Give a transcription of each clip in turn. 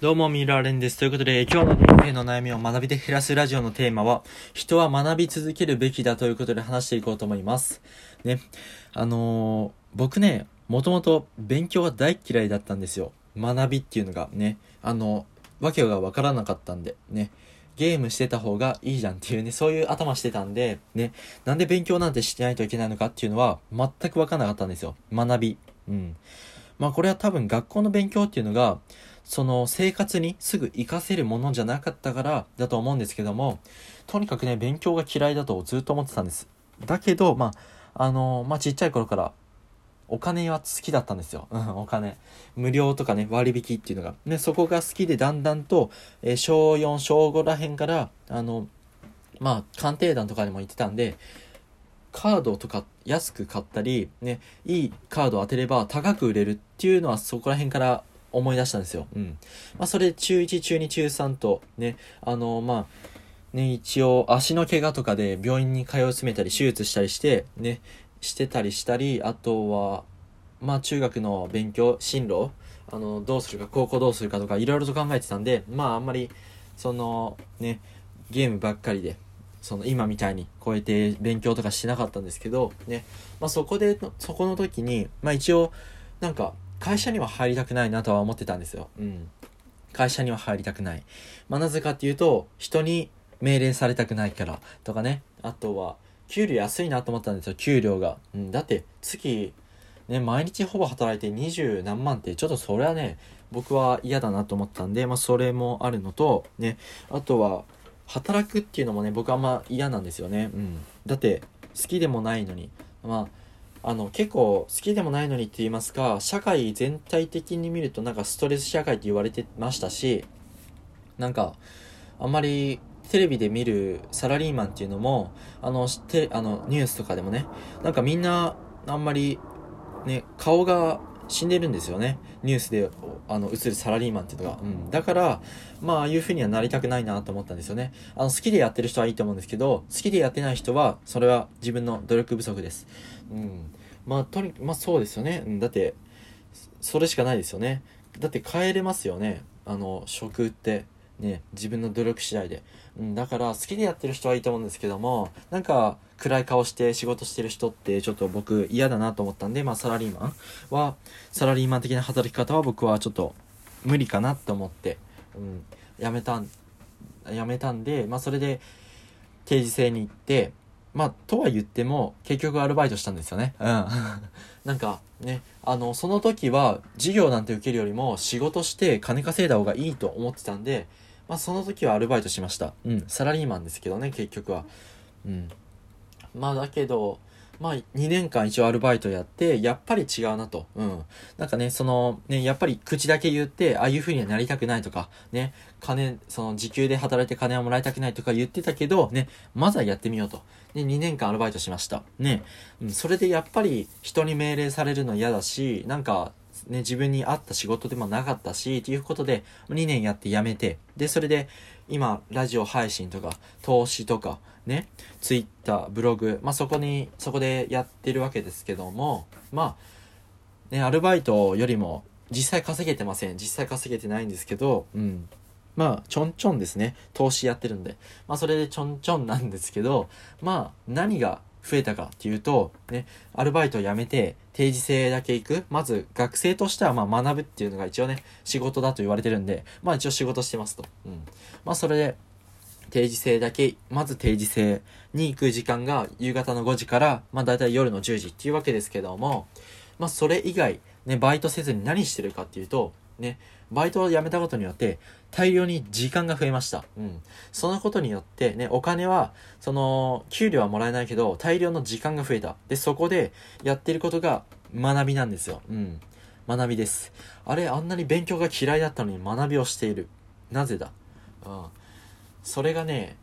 どうも、ミラーレンです。ということで、今日の人生の悩みを学びで減らすラジオのテーマは、人は学び続けるべきだということで話していこうと思います。ね。あのー、僕ね、もともと勉強が大嫌いだったんですよ。学びっていうのがね、あの、わけがわからなかったんで、ね。ゲームしてた方がいいじゃんっていうね、そういう頭してたんで、ね、なんで勉強なんてしてないといけないのかっていうのは、全くわからなかったんですよ。学び。うん。まあこれは多分学校の勉強っていうのが、その生活にすぐ活かせるものじゃなかったからだと思うんですけども、とにかくね、勉強が嫌いだとずっと思ってたんです。だけど、まあ、あのまあ、ちっちゃい頃からお金は好きだったんですよ。うん、お金。無料とかね、割引っていうのが。ね、そこが好きでだんだんと、えー、小4、小5らへんから、あの、まあ、鑑定団とかでも行ってたんで、カードとか安く買ったり、ね、いいカードを当てれば高く売れるっていうのはそこら辺から思い出したんですよ。うん。まあ、それで中1、中2、中3と、ね、あの、まあ、ね、一応足の怪我とかで病院に通い詰めたり手術したりして、ね、してたりしたり、あとは、まあ中学の勉強、進路、あの、どうするか、高校どうするかとかいろいろと考えてたんで、まああんまり、その、ね、ゲームばっかりで、その今みたいにこうやって勉強とかしてなかったんですけど、ね、まあそこで、そこの時に、まあ一応、なんか、会社には入りたくないなとは思ってたんですよ。うん。会社には入りたくない。まあ、なぜかっていうと、人に命令されたくないからとかね。あとは、給料安いなと思ったんですよ、給料が。うん。だって、月、ね、毎日ほぼ働いて二十何万って、ちょっとそれはね、僕は嫌だなと思ったんで、まあ、それもあるのと、ね、あとは、働くっていうのもね、僕はあんま嫌なんですよね。うん。だって、好きでもないのに。まあ、あの結構好きでもないのにって言いますか社会全体的に見るとなんかストレス社会って言われてましたしなんかあんまりテレビで見るサラリーマンっていうのもあのてあのニュースとかでもねなんかみんなあんまりね顔が死んでるんですよね。ニュースであの映るサラリーマンっていうのが、うん、だからまあああいう風にはなりたくないなと思ったんですよね。あの好きでやってる人はいいと思うんですけど好きでやってない人はそれは自分の努力不足です。うん。まあとにまあそうですよね、うん、だってそれしかないですよね。だって変えれますよね。あの職ってね自分の努力次第で、うん、だから好きでやってる人はいいと思うんですけどもなんか暗い顔して仕事してる人ってちょっと僕嫌だなと思ったんで、まあサラリーマンは、サラリーマン的な働き方は僕はちょっと無理かなって思って、うん、やめたん、やめたんで、まあそれで定時制に行って、まあ、とは言っても、結局アルバイトしたんですよね。うん。なんか、ね、あの、その時は、授業なんて受けるよりも、仕事して金稼いだ方がいいと思ってたんで、まあ、その時はアルバイトしました。うん。サラリーマンですけどね、結局は。うん。まあだけど、まあ2年間一応アルバイトやって、やっぱり違うなと。うん。なんかね、その、ね、やっぱり口だけ言って、ああいう風にはなりたくないとか、ね、金、その時給で働いて金をもらいたくないとか言ってたけど、ね、まずはやってみようと。で、2年間アルバイトしました。ね。うん、それでやっぱり人に命令されるの嫌だし、なんか、ね、自分に合った仕事でもなかったし、ということで、2年やって辞めて、で、それで、今、ラジオ配信とか、投資とか、ね、ツイッター、ブログ、まあ、そこに、そこでやってるわけですけども、まあ、ね、アルバイトよりも、実際稼げてません。実際稼げてないんですけど、うん。まあ、ちょんちょんですね。投資やってるんで。まあ、それでちょんちょんなんですけど、まあ、何が増えたかっていうと、ね、アルバイトを辞めて定時制だけ行く。まず学生としてはまあ学ぶっていうのが一応ね、仕事だと言われてるんで、まあ一応仕事してますと。うん。まあそれで、定時制だけ、まず定時制に行く時間が夕方の5時から、まあ大体夜の10時っていうわけですけども、まあそれ以外、ね、バイトせずに何してるかっていうと、ね、バイトを辞めたことによって、大量に時間が増えました。うん。そのことによって、ね、お金は、その、給料はもらえないけど、大量の時間が増えた。で、そこで、やってることが学びなんですよ。うん。学びです。あれ、あんなに勉強が嫌いだったのに学びをしている。なぜだ？うん。それがね、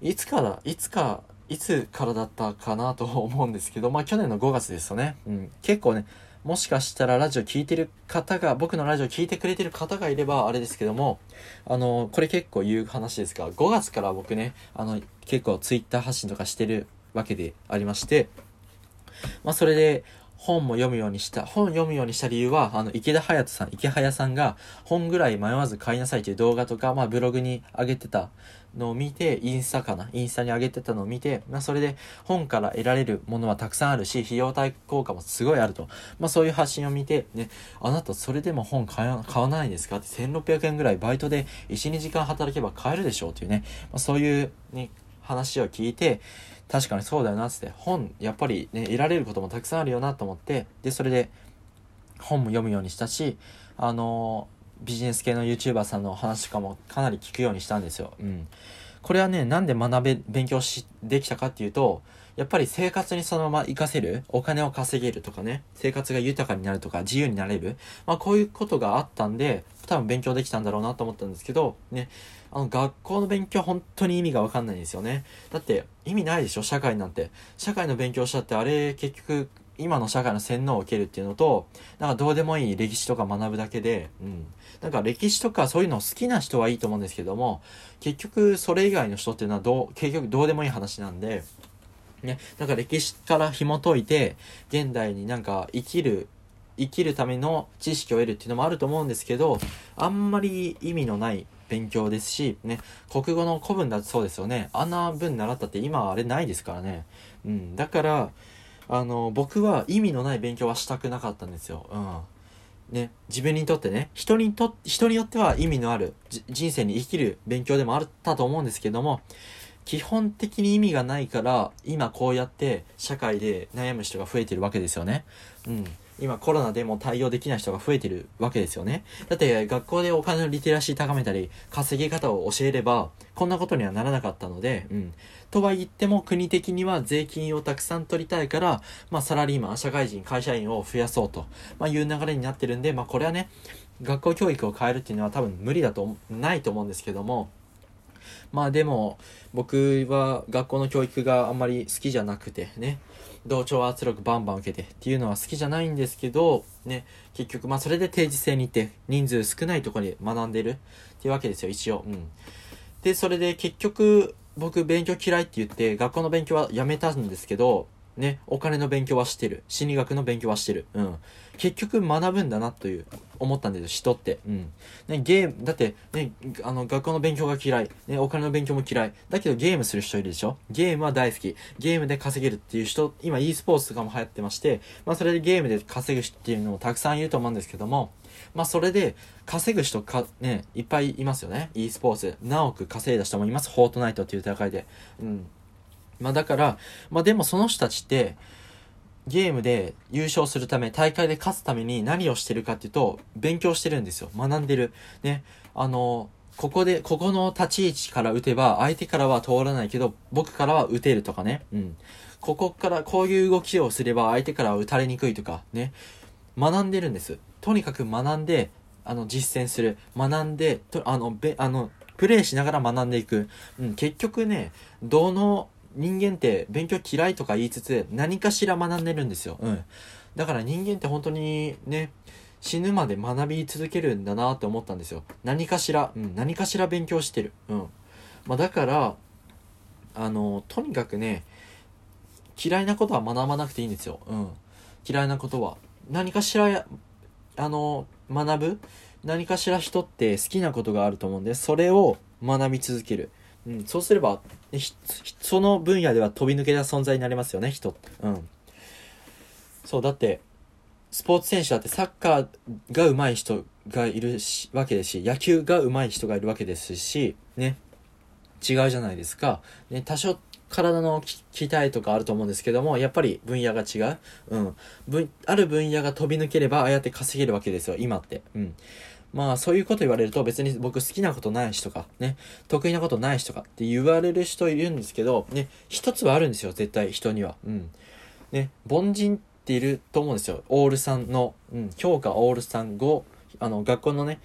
いつから、いつか、いつからだったかなと思うんですけど、まあ去年の5月ですよね。うん。結構ね、もしかしたらラジオ聴いてる方が、僕のラジオ聴いてくれてる方がいればあれですけども、あの、これ結構言う話ですが、5月から僕ね、あの、結構 twitter 発信とかしてるわけでありまして、まあそれで、本も読むようにした、本読むようにした理由は、あの、池田隼人さん、池早さんが、本ぐらい迷わず買いなさいという動画とか、まあ、ブログに上げてたのを見て、インスタかなインスタに上げてたのを見て、まあ、それで、本から得られるものはたくさんあるし、費用対効果もすごいあると。まあ、そういう発信を見て、ね、あなたそれでも本買わないですかって、1600円ぐらいバイトで1、2時間働けば買えるでしょうっていうね、まあ、そういう、ね、話を聞いて、確かにそうだよなっつって本やっぱりね得られることもたくさんあるよなと思ってでそれで本も読むようにしたしあのビジネス系の YouTuber さんの話とかもかなり聞くようにしたんですよ。うん。これはね、なんで学べ、勉強し、できたかっていうと、やっぱり生活にそのまま活かせる、お金を稼げるとかね、生活が豊かになるとか、自由になれる、まあこういうことがあったんで、多分勉強できたんだろうなと思ったんですけど、ね、あの学校の勉強本当に意味がわかんないんですよね。だって意味ないでしょ、社会なんて。社会の勉強したってあれ結局今の社会の洗脳を受けるっていうのと、なんかどうでもいい歴史とか学ぶだけで、うん。なんか歴史とかそういうの好きな人はいいと思うんですけども、結局それ以外の人っていうのはどう、結局どうでもいい話なんで、ね、なんか歴史から紐解いて、現代になんか生きる、生きるための知識を得るっていうのもあると思うんですけど、あんまり意味のない勉強ですし、ね、国語の古文だってそうですよね。あんな文習ったって今あれないですからね。うん。だから、あの、僕は意味のない勉強はしたくなかったんですよ。うん。ね、自分にとってね、人にと、人によっては意味のある、人生に生きる勉強でもあったと思うんですけども、基本的に意味がないから、今こうやって社会で悩む人が増えてるわけですよね。うん。今コロナでも対応できない人が増えてるわけですよね。だって学校でお金のリテラシー高めたり、稼ぎ方を教えれば、こんなことにはならなかったので、うん。とは言っても国的には税金をたくさん取りたいから、まあサラリーマン、社会人、会社員を増やそうと、まあいう流れになってるんで、まあこれはね、学校教育を変えるっていうのは多分無理だと、ないと思うんですけども、まあでも、僕は学校の教育があんまり好きじゃなくてね、同調圧力バンバン受けてっていうのは好きじゃないんですけど、ね、結局、まあそれで定時制に行って、人数少ないところに学んでるっていうわけですよ、一応。うん。で、それで結局、僕勉強嫌いって言って、学校の勉強はやめたんですけど、ね、お金の勉強はしてる。心理学の勉強はしてる。うん。結局学ぶんだなという、思ったんですよ、人って。うん。ね、ゲーム、だって、ね、あの、学校の勉強が嫌い。ね、お金の勉強も嫌い。だけどゲームする人いるでしょ？ゲームは大好き。ゲームで稼げるっていう人、今 e スポーツとかも流行ってまして、まあそれでゲームで稼ぐ人っていうのもたくさんいると思うんですけども、まあそれで稼ぐ人か、ね、いっぱいいますよね。e スポーツ。何億稼いだ人もいます。フォートナイトっていう戦いで。うん。まあだから、まあでもその人たちって、ゲームで優勝するため、大会で勝つために何をしてるかっていうと、勉強してるんですよ。学んでる。ね。あの、ここで、ここの立ち位置から打てば、相手からは通らないけど、僕からは打てるとかね。うん。ここから、こういう動きをすれば、相手からは打たれにくいとか、ね。学んでるんです。とにかく学んで、あの、実践する。学んで、と、あの、べ、あの、プレイしながら学んでいく。うん、結局ね、どの人間って勉強嫌いとか言いつつ何かしら学んでるんですよ。うん。だから人間って本当にね、死ぬまで学び続けるんだなって思ったんですよ。何かしら、うん、何かしら勉強してる。うん。まあだから、あの、とにかくね、嫌いなことは学ばなくていいんですよ。うん。嫌いなことは。何かしら、あの、学ぶ何かしら人って好きなことがあると思うんで、それを学び続ける。うん、そうすれば、その分野では飛び抜けた存在になりますよね、人。うん。そう、だって、スポーツ選手だってサッカーが上手い人がいるしわけですし、野球が上手い人がいるわけですし、ね。違うじゃないですか。ね、多少体の鍛えとかあると思うんですけども、やっぱり分野が違う。うん。ある分野が飛び抜ければ、ああやって稼げるわけですよ、今って。うん。まあそういうこと言われると別に僕好きなことない人か、ね、得意なことない人かって言われる人いるんですけど、ね、一つはあるんですよ、絶対人には。うん。ね、凡人っていると思うんですよ。オール3の、うん、評価オール3、5、あの、学校のね、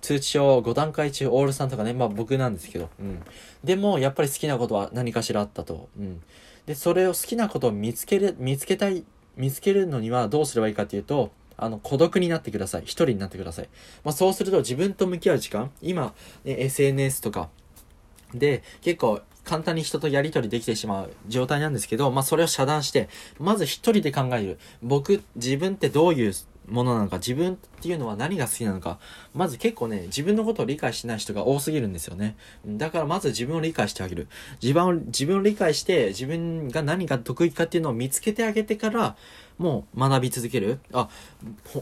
通知表5段階中オール3とかね、まあ僕なんですけど、うん。でも、やっぱり好きなことは何かしらあったと。うん。で、それを好きなことを見つける、見つけたい、見つけるのにはどうすればいいかっていうと、あの、孤独になってください。一人になってください。まあ、そうすると自分と向き合う時間、今、ね、SNS とかで結構簡単に人とやり取りできてしまう状態なんですけど、まあ、それを遮断して、まず一人で考える。僕、自分ってどういうものなのか、自分っていうのは何が好きなのか、まず結構ね、自分のことを理解しない人が多すぎるんですよね。だからまず自分を理解してあげる。自分を、自分を理解して、自分が何が得意かっていうのを見つけてあげてから、もう学び続ける。あ、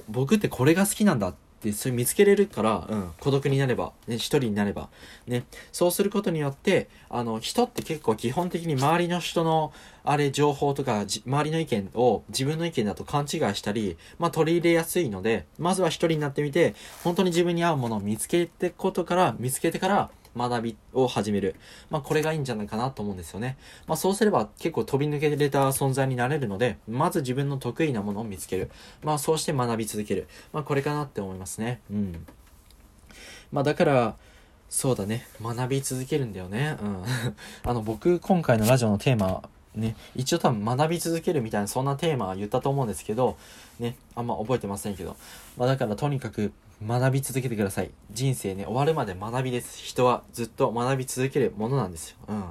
僕ってこれが好きなんだ、それ見つけれるから、うん、孤独になれば、ね、一人になれば、ね、そうすることによって、あの、人って結構基本的に周りの人の、あれ、情報とか、周りの意見を自分の意見だと勘違いしたり、まあ、取り入れやすいので、まずは一人になってみて、本当に自分に合うものを見つけてことから、見つけてから、学びを始める。まあ、これがいいんじゃないかなと思うんですよね。まあ、そうすれば結構飛び抜けれた存在になれるので、まず自分の得意なものを見つける。まあ、そうして学び続ける。まあ、これかなって思いますね。うん。まあ、だから、そうだね。学び続けるんだよね。うん。あの、僕、今回のラジオのテーマ、ね、一応多分学び続けるみたいなそんなテーマは言ったと思うんですけど、ね、あんま覚えてませんけど。まあだからとにかく学び続けてください。人生ね、終わるまで学びです。人はずっと学び続けるものなんですよ。うん。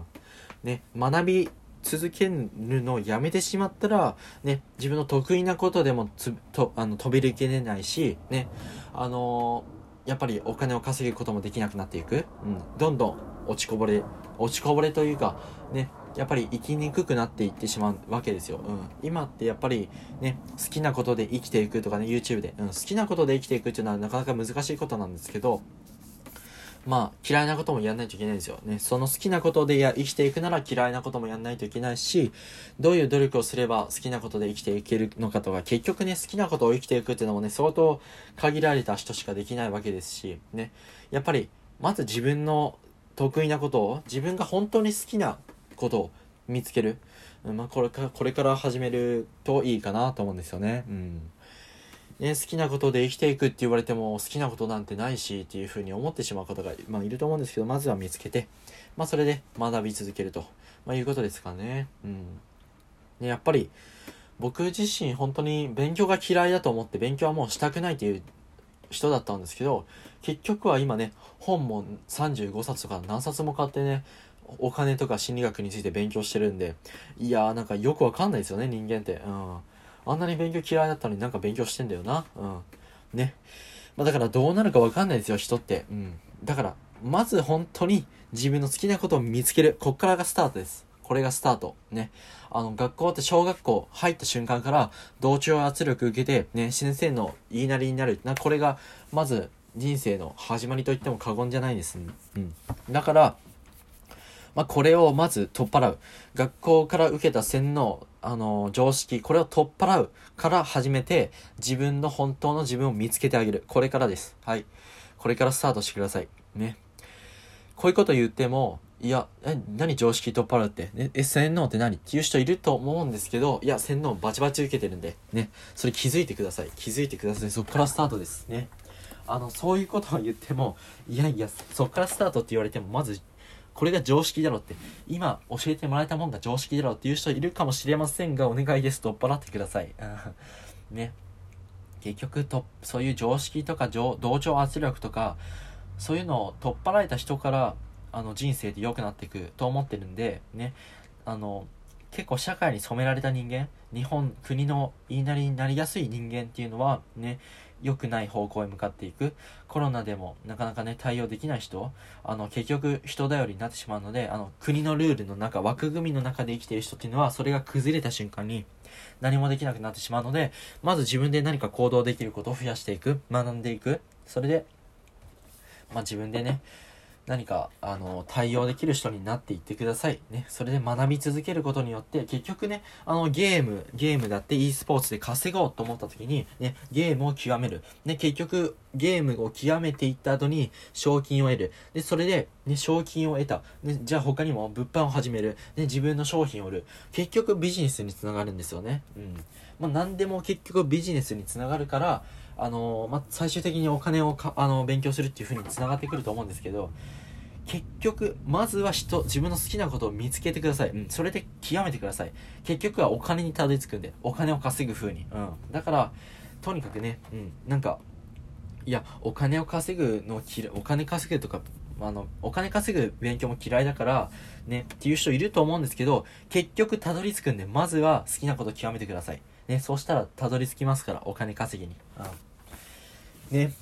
ね、学び続けるのをやめてしまったら、ね、自分の得意なことでもつとあの飛び抜けれないし、ね、あのー、やっぱりお金を稼ぐこともできなくなっていく。うん。どんどん落ちこぼれ、落ちこぼれというか、ね、やっぱり生きにくくなっていってしまうわけですよ。うん。今ってやっぱりね、好きなことで生きていくとかね、YouTube で、うん、好きなことで生きていくっていうのはなかなか難しいことなんですけど、まあ、嫌いなこともやんないといけないんですよ。ね、その好きなことでや生きていくなら嫌いなこともやんないといけないし、どういう努力をすれば好きなことで生きていけるのかとか、結局ね、好きなことを生きていくっていうのもね、相当限られた人しかできないわけですし、ね、やっぱり、まず自分の得意なことを、自分が本当に好きなことを見つける。まあ、これか、これから始めるといいかなと思うんですよね。うん。ね、好きなことで生きていくって言われても好きなことなんてないしっていうふうに思ってしまう方が、まあ、いると思うんですけど、まずは見つけて、まあ、それで学び続けると、まあ、いうことですかね。うん。ね、やっぱり、僕自身本当に勉強が嫌いだと思って勉強はもうしたくないっていう人だったんですけど、結局は今ね、本も35冊とか何冊も買ってね、お金とか心理学について勉強してるんで、いやーなんかよくわかんないですよね、人間って。うん。あんなに勉強嫌いだったのになんか勉強してんだよな。うん。ね。まあ、だからどうなるかわかんないですよ、人って。うん。だから、まず本当に自分の好きなことを見つける。こっからがスタートです。これがスタート。ね。あの、学校って小学校入った瞬間から同調圧力受けて、ね、先生の言いなりになる。な、これが、まず人生の始まりと言っても過言じゃないです。うん。だから、まあ、これをまず取っ払う。学校から受けた洗脳、あの、常識、これを取っ払うから始めて、自分の本当の自分を見つけてあげる。これからです。はい。これからスタートしてください。ね。こういうこと言っても、いや、え、何常識取っ払うって、ね、え、洗脳って何？っていう人いると思うんですけど、いや、洗脳バチバチ受けてるんで、ね。それ気づいてください。気づいてください。そこからスタートです。ね。あの、そういうことを言っても、いやいや、そっからスタートって言われても、まずこれが常識だろって、今教えてもらえたもんが常識だろっていう人いるかもしれませんが、お願いです。取っ払ってください。ね。結局と、そういう常識とか同調圧力とか、そういうのを取っ払えた人から、あの、人生で良くなっていくと思ってるんで、ね。あの、結構社会に染められた人間、日本、国の言いなりになりやすい人間っていうのは、ね、良くない方向へ向かっていく。コロナでもなかなかね、対応できない人、あの、結局人頼りになってしまうので、あの、国のルールの中、枠組みの中で生きている人っていうのは、それが崩れた瞬間に、何もできなくなってしまうので、まず自分で何か行動できることを増やしていく、学んでいく。それで、まあ自分でね、何か、あの、対応できる人になっていってください。ね。それで学び続けることによって、結局ね、あの、ゲーム、ゲームだって e スポーツで稼ごうと思った時に、ね、ゲームを極める。ね、結局、ゲームを極めていった後に、賞金を得る。で、それで、ね、賞金を得た。ね、じゃあ他にも物販を始める。ね、自分の商品を売る。結局ビジネスにつながるんですよね。うん。まあ、何でも結局ビジネスにつながるから、あの、まあ、最終的にお金をか、あの、勉強するっていう風に繋がってくると思うんですけど、結局、まずは人、自分の好きなことを見つけてください。うん、それで極めてください。結局はお金にたどり着くんで、お金を稼ぐ風に。うん。だから、とにかくね、うん、なんか、いや、お金を稼ぐの嫌い、お金稼ぐとか、あの、お金稼ぐ勉強も嫌いだから、ね、っていう人いると思うんですけど、結局たどり着くんで、まずは好きなことを極めてください。ね、そうしたらたどり着きますから、お金稼ぎに。うん。ね、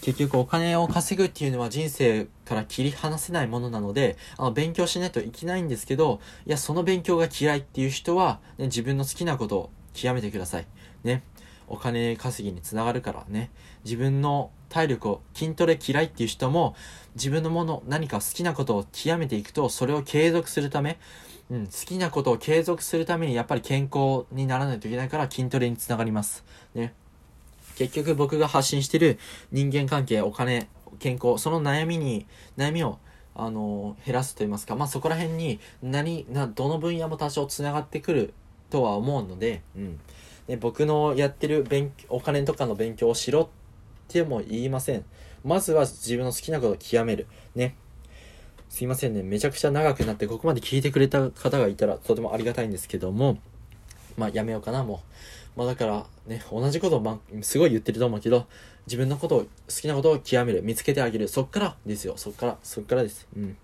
結局お金を稼ぐっていうのは人生から切り離せないものなので、あの、勉強しないといけないんですけど、いや、その勉強が嫌いっていう人は、ね、自分の好きなことを極めてください。ね。お金稼ぎにつながるからね。自分の体力を、筋トレ嫌いっていう人も、自分のもの、何か好きなことを極めていくと、それを継続するため、うん、好きなことを継続するために、やっぱり健康にならないといけないから筋トレにつながります。ね。結局僕が発信してる人間関係、お金、健康、その悩みに、悩みを、あの、減らすと言いますか、まあ、そこら辺に、何、な、どの分野も多少繋がってくるとは思うので、うん。で、僕のやってる勉お金とかの勉強をしろっても言いません。まずは自分の好きなことを極める。ね。すいませんね。めちゃくちゃ長くなって、ここまで聞いてくれた方がいたらとてもありがたいんですけども、まあやめようかな、もう。まあだからね、同じことを、ま、すごい言ってると思うけど、自分のことを、好きなことを極める、見つけてあげる。そっからですよ。そっから、そっからです。うん。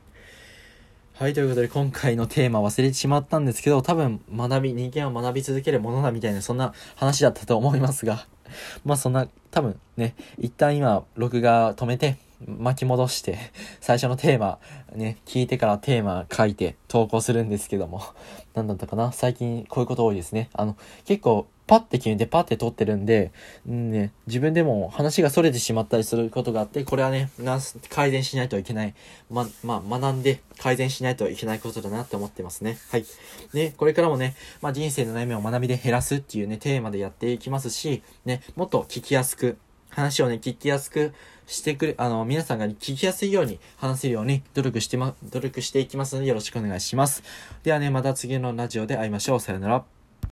はい、ということで今回のテーマ忘れてしまったんですけど、多分学び、人間は学び続けるものだみたいな、そんな話だったと思いますが、まあそんな、多分ね、一旦今、録画止めて、巻き戻して、最初のテーマ、ね、聞いてからテーマ書いて投稿するんですけども、何だったかな？最近こういうこと多いですね。あの、結構パッて決めてパッて撮ってるんで、うんね、自分でも話が逸れてしまったりすることがあって、これはね、改善しないといけない。ま、まあ、学んで改善しないといけないことだなって思ってますね。はい。ね、これからもね、まあ、人生の悩みを学びで減らすっていうね、テーマでやっていきますし、ね、もっと聞きやすく、話をね、聞きやすくしてくれ、あの、皆さんが、聞きやすいように話せるように努力してま、努力していきますのでよろしくお願いします。ではね、また次のラジオで会いましょう。さよなら。